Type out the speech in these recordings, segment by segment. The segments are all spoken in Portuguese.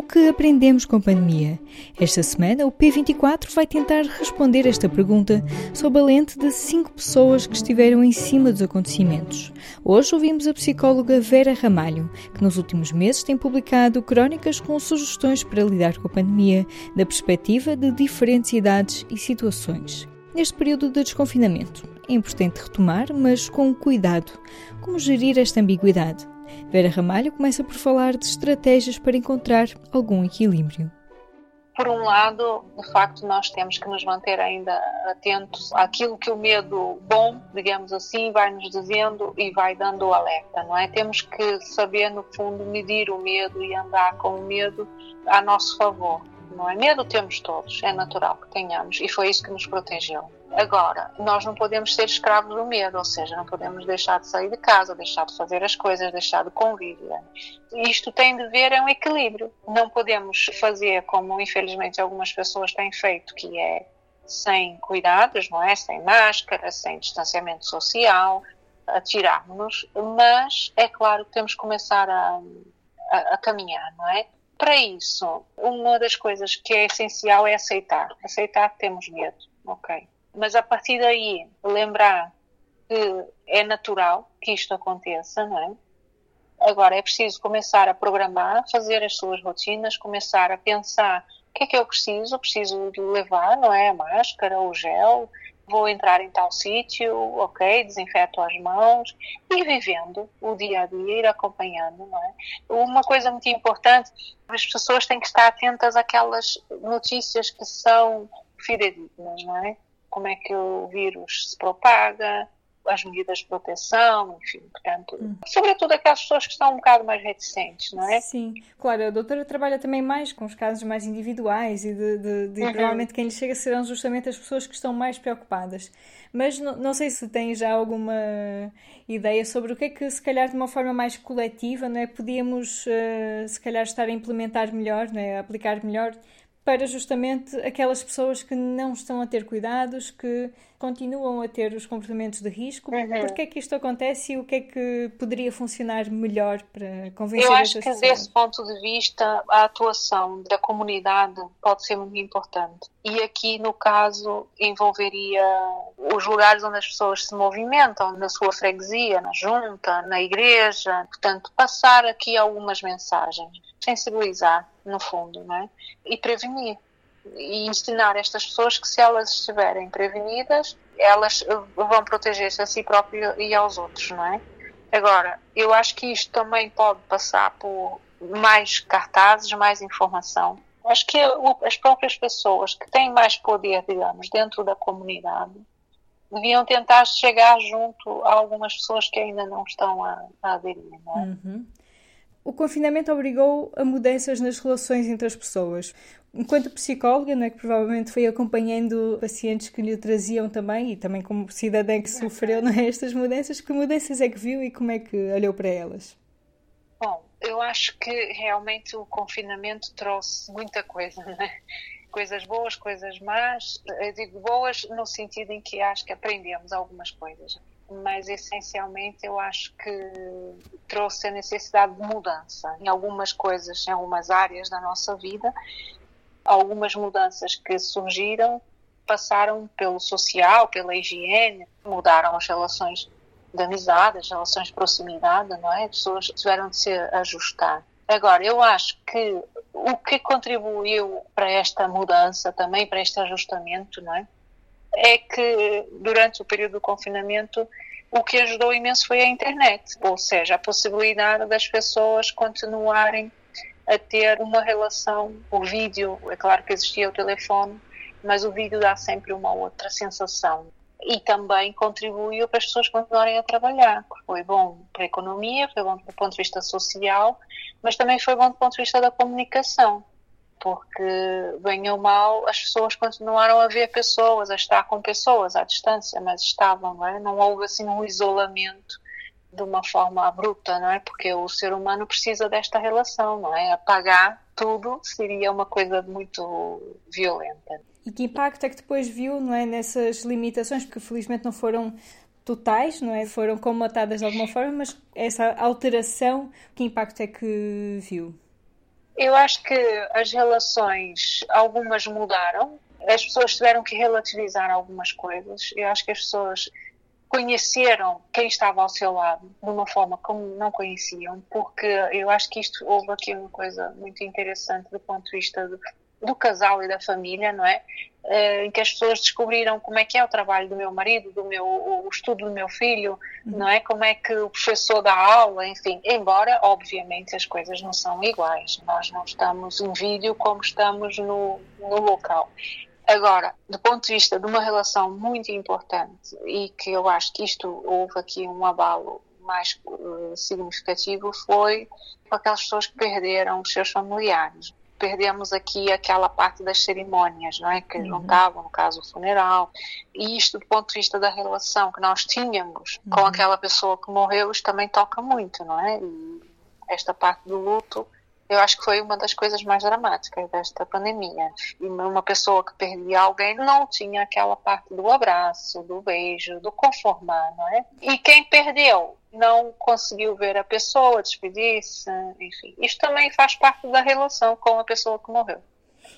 O que aprendemos com a pandemia? Esta semana, o P24 vai tentar responder esta pergunta sob a lente de cinco pessoas que estiveram em cima dos acontecimentos. Hoje ouvimos a psicóloga Vera Ramalho, que nos últimos meses tem publicado crónicas com sugestões para lidar com a pandemia, da perspectiva de diferentes idades e situações. Neste período de desconfinamento, é importante retomar, mas com cuidado, como gerir esta ambiguidade Vera Ramalho começa por falar de estratégias para encontrar algum equilíbrio. Por um lado, de facto, nós temos que nos manter ainda atentos àquilo que o medo bom, digamos assim, vai nos dizendo e vai dando o alerta, não é? Temos que saber, no fundo, medir o medo e andar com o medo a nosso favor, não é? Medo temos todos, é natural que tenhamos e foi isso que nos protegeu. Agora, nós não podemos ser escravos do medo, ou seja, não podemos deixar de sair de casa, deixar de fazer as coisas, deixar de conviver. Isto tem de ver é um equilíbrio. Não podemos fazer como, infelizmente, algumas pessoas têm feito, que é sem cuidados, não é? Sem máscara, sem distanciamento social, atirarmos-nos, mas é claro que temos que começar a, a, a caminhar, não é? Para isso, uma das coisas que é essencial é aceitar. Aceitar que temos medo, ok? Mas a partir daí, lembrar que é natural que isto aconteça, não é? Agora é preciso começar a programar, fazer as suas rotinas, começar a pensar o que é que eu preciso, preciso levar, não é? A máscara, o gel, vou entrar em tal sítio, ok, desinfeto as mãos e vivendo o dia a dia, ir acompanhando, não é? Uma coisa muito importante, as pessoas têm que estar atentas àquelas notícias que são fidedignas, não é? Como é que o vírus se propaga, as medidas de proteção, enfim, portanto, hum. sobretudo aquelas pessoas que estão um bocado mais reticentes, não é? Sim, claro, a doutora trabalha também mais com os casos mais individuais e de, de, de uhum. provavelmente quem lhe chega serão justamente as pessoas que estão mais preocupadas. Mas não, não sei se tem já alguma ideia sobre o que é que, se calhar, de uma forma mais coletiva, não é? podíamos, uh, se calhar, estar a implementar melhor, não é? a aplicar melhor para justamente aquelas pessoas que não estão a ter cuidados, que continuam a ter os comportamentos de risco. Uhum. Porquê é que isto acontece e o que é que poderia funcionar melhor para convencer Eu acho que pessoas? desse ponto de vista a atuação da comunidade pode ser muito importante. E aqui, no caso, envolveria os lugares onde as pessoas se movimentam, na sua freguesia, na junta, na igreja. Portanto, passar aqui algumas mensagens, sensibilizar, no fundo, não é? E prevenir e ensinar estas pessoas que se elas estiverem prevenidas, elas vão proteger-se a si próprias e aos outros, não é? Agora, eu acho que isto também pode passar por mais cartazes, mais informação. Acho que as próprias pessoas que têm mais poder, digamos, dentro da comunidade, deviam tentar chegar junto a algumas pessoas que ainda não estão a, a aderir. Não é? Uhum. O confinamento obrigou a mudanças nas relações entre as pessoas. Enquanto psicóloga, né, que provavelmente foi acompanhando pacientes que lhe traziam também, e também como cidadã que sofreu né, estas mudanças, que mudanças é que viu e como é que olhou para elas? Bom, eu acho que realmente o confinamento trouxe muita coisa, né? Coisas boas, coisas más. Eu digo boas no sentido em que acho que aprendemos algumas coisas mas essencialmente eu acho que trouxe a necessidade de mudança em algumas coisas, em algumas áreas da nossa vida. Algumas mudanças que surgiram passaram pelo social, pela higiene, mudaram as relações de amizade, as relações de proximidade, não é? As pessoas tiveram de se ajustar. Agora, eu acho que o que contribuiu para esta mudança também, para este ajustamento, não é? É que durante o período do confinamento o que ajudou imenso foi a internet, ou seja, a possibilidade das pessoas continuarem a ter uma relação. O vídeo, é claro que existia o telefone, mas o vídeo dá sempre uma outra sensação. E também contribuiu para as pessoas continuarem a trabalhar. Foi bom para a economia, foi bom do ponto de vista social, mas também foi bom do ponto de vista da comunicação porque, bem ou mal, as pessoas continuaram a ver pessoas, a estar com pessoas à distância, mas estavam, não é? Não houve assim um isolamento de uma forma abrupta, não é? Porque o ser humano precisa desta relação, não é? Apagar tudo seria uma coisa muito violenta. E que impacto é que depois viu, não é, nessas limitações, porque felizmente não foram totais, não é? Foram comatadas de alguma forma, mas essa alteração, que impacto é que viu? Eu acho que as relações, algumas mudaram, as pessoas tiveram que relativizar algumas coisas. Eu acho que as pessoas conheceram quem estava ao seu lado de uma forma como não conheciam, porque eu acho que isto houve aqui uma coisa muito interessante do ponto de vista do, do casal e da família, não é? Uh, em que as pessoas descobriram como é que é o trabalho do meu marido, do meu o estudo do meu filho, uhum. não é? Como é que o professor dá aula, enfim. Embora, obviamente, as coisas não são iguais. Nós não estamos em vídeo como estamos no, no local. Agora, do ponto de vista de uma relação muito importante e que eu acho que isto houve aqui um abalo mais uh, significativo foi com aquelas pessoas que perderam os seus familiares. Perdemos aqui aquela parte das cerimônias, não é? Que uhum. juntavam, no caso, o funeral. E isto, do ponto de vista da relação que nós tínhamos uhum. com aquela pessoa que morreu, isto também toca muito, não é? E esta parte do luto eu acho que foi uma das coisas mais dramáticas desta pandemia. E uma pessoa que perdia alguém não tinha aquela parte do abraço, do beijo, do conformar, não é? E quem perdeu não conseguiu ver a pessoa, despedir-se, enfim. Isto também faz parte da relação com a pessoa que morreu.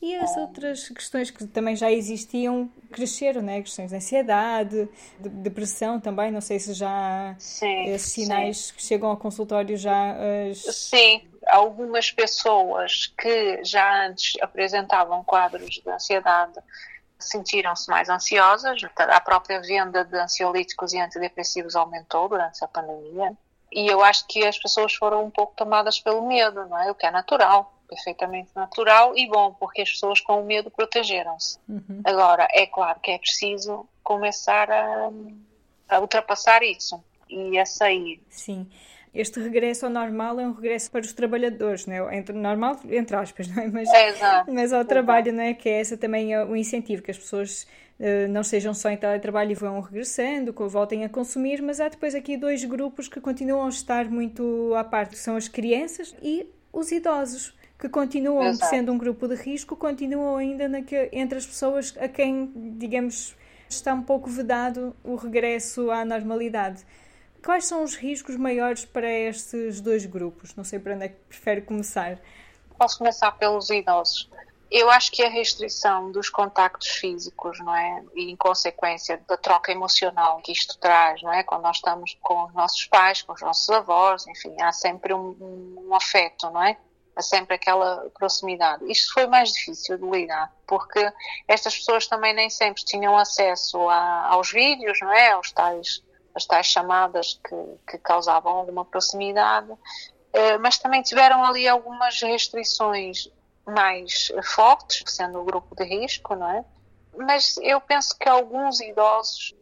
E as outras questões que também já existiam cresceram, né? Questões de ansiedade, de depressão também. Não sei se já sim, esses sinais sim. que chegam ao consultório já. As... Sim, algumas pessoas que já antes apresentavam quadros de ansiedade sentiram-se mais ansiosas. A própria venda de ansiolíticos e antidepressivos aumentou durante a pandemia. E eu acho que as pessoas foram um pouco tomadas pelo medo, não é? O que é natural, perfeitamente natural e bom, porque as pessoas com o medo protegeram-se. Uhum. Agora, é claro que é preciso começar a, a ultrapassar isso e a sair. Sim este regresso ao normal é um regresso para os trabalhadores, não é? Entre, normal, entre aspas, não é? Mas, é, mas ao trabalho, não é? Que é essa também é o incentivo, que as pessoas uh, não sejam só em teletrabalho e vão regressando, que voltem a consumir, mas há depois aqui dois grupos que continuam a estar muito à parte, são as crianças e os idosos que continuam Exato. sendo um grupo de risco, continuam ainda naque, entre as pessoas a quem, digamos, está um pouco vedado o regresso à normalidade. Quais são os riscos maiores para estes dois grupos? Não sei para onde é que prefere começar. Posso começar pelos idosos. Eu acho que a restrição dos contactos físicos, não é? E em consequência da troca emocional que isto traz, não é? Quando nós estamos com os nossos pais, com os nossos avós, enfim, há sempre um, um afeto, não é? Há sempre aquela proximidade. Isto foi mais difícil de lidar, porque estas pessoas também nem sempre tinham acesso a, aos vídeos, não é? Aos tais as tais chamadas que, que causavam alguma proximidade, eh, mas também tiveram ali algumas restrições mais fortes, sendo o grupo de risco, não é? Mas eu penso que alguns idosos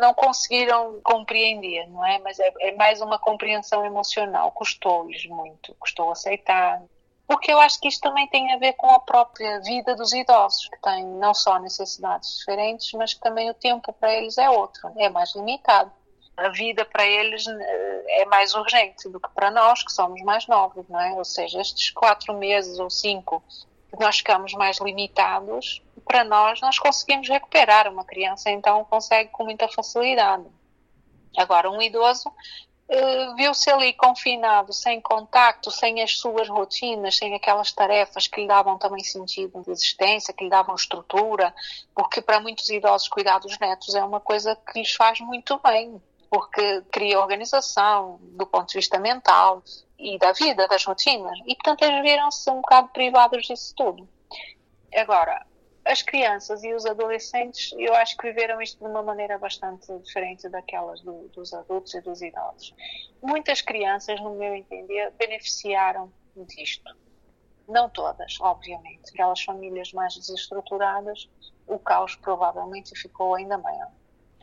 não conseguiram compreender, não é? Mas é, é mais uma compreensão emocional. Custou-lhes muito, custou aceitar. Porque eu acho que isto também tem a ver com a própria vida dos idosos, que têm não só necessidades diferentes, mas que também o tempo para eles é outro, é mais limitado a vida para eles eh, é mais urgente do que para nós, que somos mais novos, não é? Ou seja, estes quatro meses ou cinco nós ficamos mais limitados, para nós, nós conseguimos recuperar. Uma criança, então, consegue com muita facilidade. Agora, um idoso uh, viu-se ali confinado, sem contacto, sem as suas rotinas, sem aquelas tarefas que lhe davam também sentido de existência, que lhe davam estrutura, porque para muitos idosos cuidar dos netos é uma coisa que lhes faz muito bem porque cria organização do ponto de vista mental e da vida, das rotinas. E, portanto, eles viram-se um bocado privados disso tudo. Agora, as crianças e os adolescentes, eu acho que viveram isto de uma maneira bastante diferente daquelas do, dos adultos e dos idosos. Muitas crianças, no meu entender, beneficiaram disto. Não todas, obviamente. Aquelas famílias mais desestruturadas, o caos provavelmente ficou ainda maior.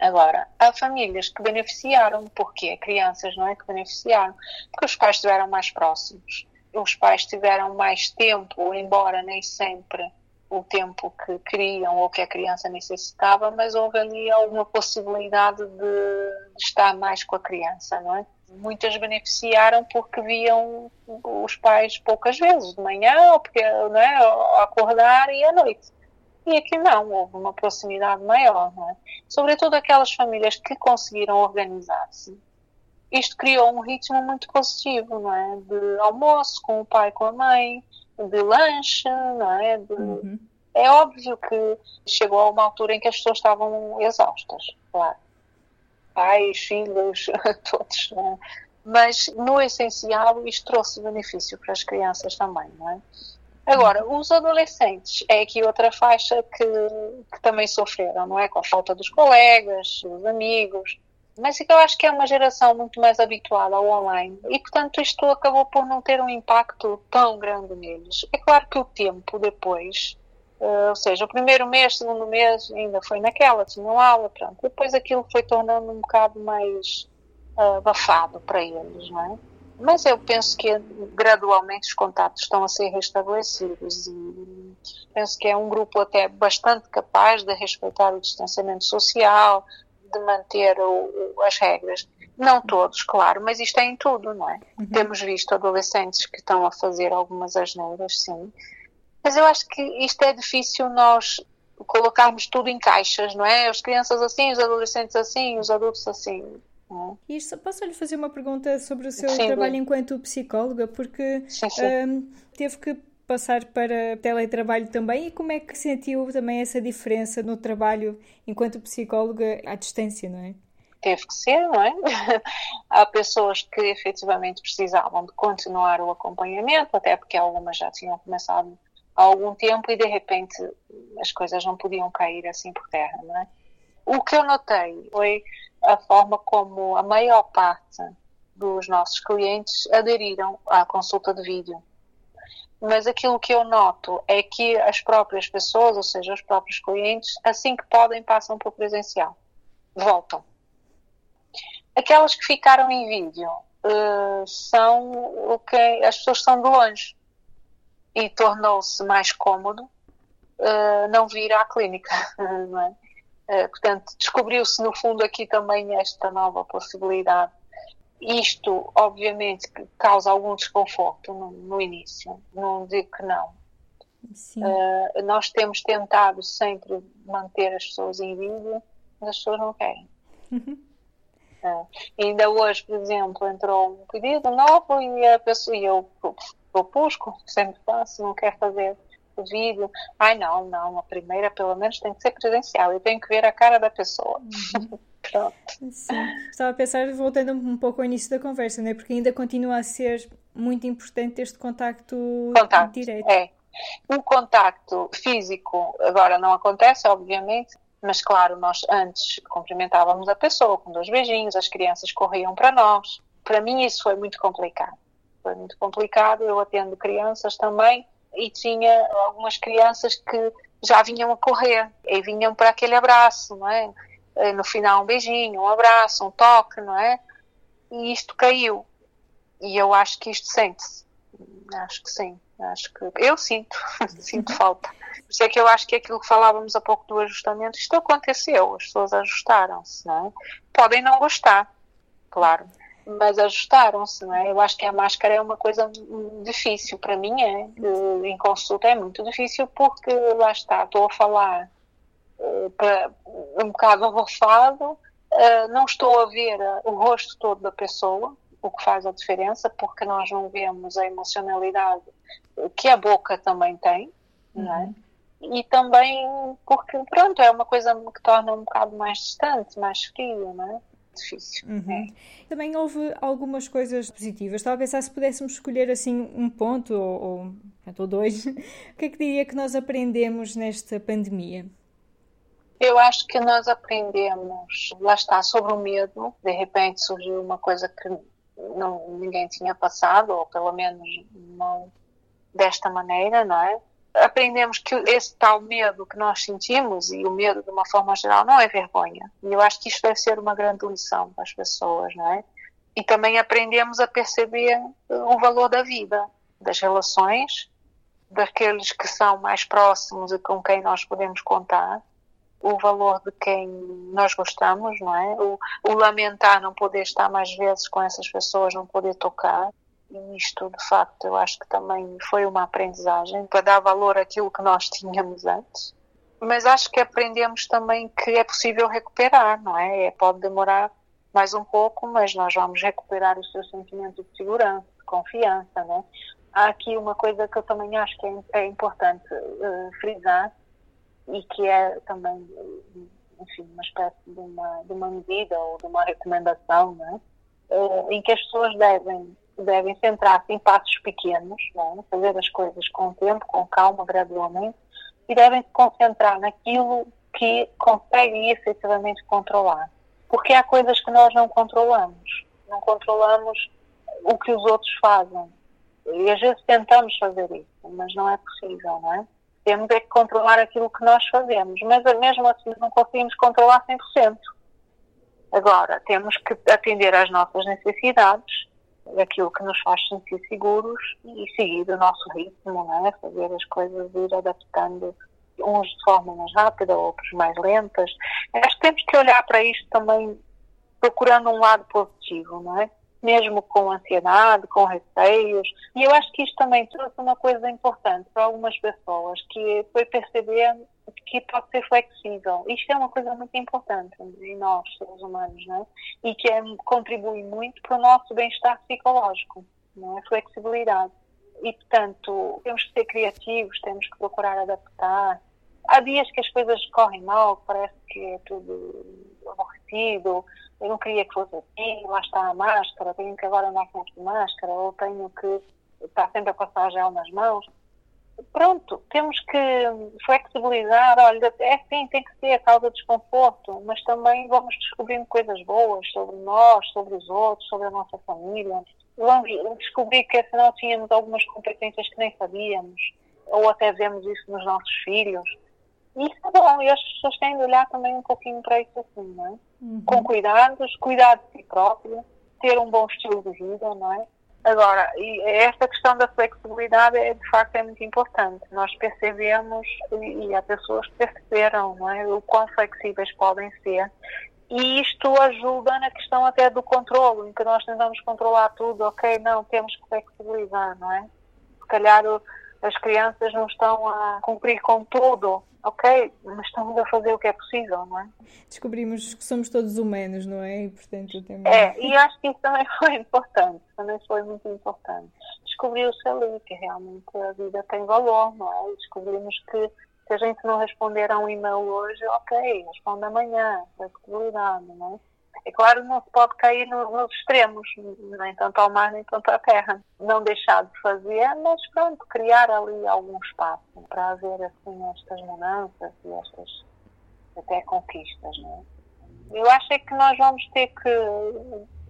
Agora, há famílias que beneficiaram, porque crianças, não é? Que beneficiaram, porque os pais estiveram mais próximos, os pais tiveram mais tempo, embora nem sempre o tempo que queriam ou que a criança necessitava, mas houve ali alguma possibilidade de estar mais com a criança, não é? Muitas beneficiaram porque viam os pais poucas vezes, de manhã, ou porque, não é? Ao acordar e à noite. E aqui não, houve uma proximidade maior, não é? Sobretudo aquelas famílias que conseguiram organizar-se isto criou um ritmo muito positivo, não é? De almoço com o pai, com a mãe, de lanche, não é? De... Uhum. É óbvio que chegou a uma altura em que as pessoas estavam exaustas, claro. Pais, filhos, todos, não é? Mas, no essencial, isto trouxe benefício para as crianças também, não é? Agora, os adolescentes é aqui outra faixa que, que também sofreram, não é? Com a falta dos colegas, dos amigos, mas é eu acho que é uma geração muito mais habituada ao online e, portanto, isto acabou por não ter um impacto tão grande neles. É claro que o tempo depois, uh, ou seja, o primeiro mês, segundo mês, ainda foi naquela, tinham aula, pronto. Depois aquilo foi tornando um bocado mais uh, abafado para eles, não é? Mas eu penso que gradualmente os contatos estão a ser restabelecidos e penso que é um grupo até bastante capaz de respeitar o distanciamento social, de manter o, o, as regras. Não todos, claro, mas isto é em tudo, não é? Uhum. Temos visto adolescentes que estão a fazer algumas asneiras, sim. Mas eu acho que isto é difícil nós colocarmos tudo em caixas, não é? As crianças assim, os adolescentes assim, os adultos assim. E posso lhe fazer uma pergunta sobre o seu sim, trabalho enquanto psicóloga? Porque sim, sim. Um, teve que passar para teletrabalho também e como é que sentiu também essa diferença no trabalho enquanto psicóloga à distância, não é? Teve que ser, não é? Há pessoas que efetivamente precisavam de continuar o acompanhamento, até porque algumas já tinham começado há algum tempo e de repente as coisas não podiam cair assim por terra, não é? O que eu notei foi a forma como a maior parte dos nossos clientes aderiram à consulta de vídeo mas aquilo que eu noto é que as próprias pessoas, ou seja, os próprios clientes, assim que podem, passam para o presencial, voltam. Aquelas que ficaram em vídeo uh, são o que as pessoas estão de longe e tornou-se mais cômodo uh, não vir à clínica, não é? Uh, portanto, descobriu-se no fundo aqui também esta nova possibilidade isto, obviamente, causa algum desconforto no, no início, não digo que não. Uh, nós temos tentado sempre manter as pessoas em vídeo, mas as pessoas não querem. Uhum. Uh, ainda hoje, por exemplo, entrou um pedido novo e a pessoa, e eu propus, como sempre faço, não quer fazer vídeo. Ai, não, não, a primeira pelo menos tem que ser presencial, eu tenho que ver a cara da pessoa. Uhum. Pronto. Sim. Estava a pensar, voltando um pouco ao início da conversa, né? porque ainda continua a ser muito importante este contacto, contacto direto. É. O contacto físico agora não acontece, obviamente, mas claro, nós antes cumprimentávamos a pessoa com dois beijinhos, as crianças corriam para nós. Para mim isso foi muito complicado. Foi muito complicado. Eu atendo crianças também e tinha algumas crianças que já vinham a correr e vinham para aquele abraço, não é? No final um beijinho, um abraço, um toque, não é? E isto caiu. E eu acho que isto sente-se. Acho que sim. Acho que eu sinto, sinto falta. Por isso é que eu acho que aquilo que falávamos há pouco do ajustamento, isto aconteceu, as pessoas ajustaram-se, não é? Podem não gostar, claro, mas ajustaram-se, não é? Eu acho que a máscara é uma coisa difícil, para mim é, em consulta é muito difícil porque lá está, estou a falar para, um bocado abafado, uh, não estou a ver o rosto todo da pessoa, o que faz a diferença, porque nós não vemos a emocionalidade que a boca também tem, não é? Uhum. E também porque, pronto, é uma coisa que torna um bocado mais distante, mais frio, não é? Difícil. Uhum. É. Também houve algumas coisas positivas. Estava a pensar se pudéssemos escolher assim um ponto ou, ou, dois. o que é que diria que nós aprendemos nesta pandemia? Eu acho que nós aprendemos, lá está, sobre o medo. De repente surgiu uma coisa que não, ninguém tinha passado, ou pelo menos não desta maneira, não é? Aprendemos que esse tal medo que nós sentimos, e o medo de uma forma geral, não é vergonha. E eu acho que isto deve ser uma grande lição para as pessoas, não é? E também aprendemos a perceber o valor da vida, das relações, daqueles que são mais próximos e com quem nós podemos contar o valor de quem nós gostamos, não é? O, o, lamentar não poder estar mais vezes com essas pessoas, não poder tocar. E isto, de facto, eu acho que também foi uma aprendizagem para dar valor àquilo que nós tínhamos antes. Mas acho que aprendemos também que é possível recuperar, não é? é pode demorar mais um pouco, mas nós vamos recuperar o seu sentimento de segurança, de confiança, né? Há aqui uma coisa que eu também acho que é, é importante uh, frisar e que é também, enfim, uma espécie de uma, de uma medida ou de uma recomendação, né? Uh, em que as pessoas devem devem centrar-se em passos pequenos, né? fazer as coisas com tempo, com calma, gradualmente, e devem se concentrar naquilo que conseguem efetivamente controlar porque há coisas que nós não controlamos. Não controlamos o que os outros fazem. E às vezes tentamos fazer isso, mas não é possível, não é? Temos é que controlar aquilo que nós fazemos, mas mesmo assim não conseguimos controlar 100%. Agora, temos que atender às nossas necessidades, aquilo que nos faz sentir seguros e seguir o nosso ritmo, não é? Fazer as coisas, ir adaptando uns de forma mais rápida, outros mais lentas. Acho que temos que olhar para isto também procurando um lado positivo, não é? Mesmo com ansiedade, com receios. E eu acho que isto também trouxe uma coisa importante para algumas pessoas, que foi perceber que pode ser flexível. Isto é uma coisa muito importante em nós, seres humanos, não é? E que é, contribui muito para o nosso bem-estar psicológico, não é? Flexibilidade. E, portanto, temos que ser criativos, temos que procurar adaptar, Há dias que as coisas correm mal, parece que é tudo aborrecido, eu não queria que fosse assim, lá está a máscara, tenho que agora andar com máscara, ou tenho que estar sempre a passar gel nas mãos. Pronto, temos que flexibilizar, olha, é sim, tem que ser, causa desconforto, mas também vamos descobrindo coisas boas sobre nós, sobre os outros, sobre a nossa família. Vamos descobrir que afinal tínhamos algumas competências que nem sabíamos, ou até vemos isso nos nossos filhos isso é bom, e as pessoas têm de olhar também um pouquinho para isso assim, não é? Uhum. Com cuidados, cuidar de si próprio, ter um bom estilo de vida, não é? Agora, e esta questão da flexibilidade é de facto é muito importante. Nós percebemos e, há pessoas que perceberam, não é? O quão flexíveis podem ser. E isto ajuda na questão até do controle, em que nós tentamos controlar tudo, ok, não, temos que flexibilizar, não é? Se calhar as crianças não estão a cumprir com tudo, ok, mas estamos a fazer o que é possível, não é? Descobrimos que somos todos humanos, não é? E, portanto, temos... É, e acho que isso também foi importante, também foi muito importante. Descobriu-se ali que realmente a vida tem valor, não é? E descobrimos que se a gente não responder a um e-mail hoje, ok, responde amanhã, flexibilidade, não é? É claro, não se pode cair no, nos extremos, nem tanto ao mar, nem tanto à terra. Não deixar de fazer, mas pronto, criar ali algum espaço para haver assim estas mudanças e estas até conquistas, não é? Eu acho é que nós vamos ter que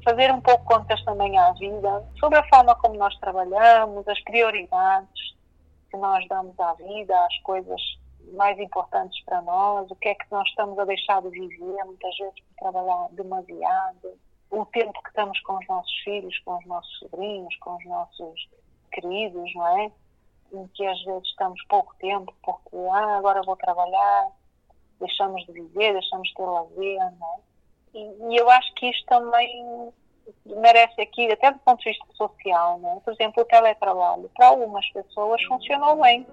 fazer um pouco contas também à vida sobre a forma como nós trabalhamos, as prioridades que nós damos à vida, às coisas mais importantes para nós, o que é que nós estamos a deixar de viver, muitas vezes por trabalhar demasiado, o tempo que estamos com os nossos filhos, com os nossos sobrinhos, com os nossos queridos, não é? Em que às vezes estamos pouco tempo porque, ah, agora vou trabalhar, deixamos de viver, deixamos de ter lazer, não é? E, e eu acho que isto também merece aqui, até do ponto de vista social, né? por exemplo, o teletrabalho, para algumas pessoas funcionou bem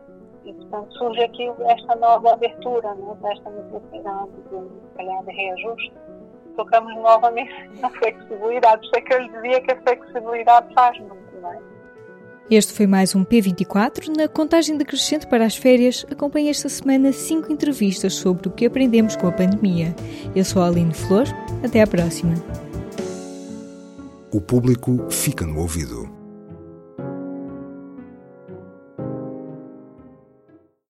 e, portanto, surge aqui esta nova abertura, né, desta necessidade de, calhar, de reajuste. Tocamos novamente na flexibilidade. Isto é que eu lhe dizia que a flexibilidade faz muito, não é? Este foi mais um P24. Na contagem decrescente para as férias, acompanhe esta semana cinco entrevistas sobre o que aprendemos com a pandemia. Eu sou a Aline Flor. Até à próxima. O público fica no ouvido.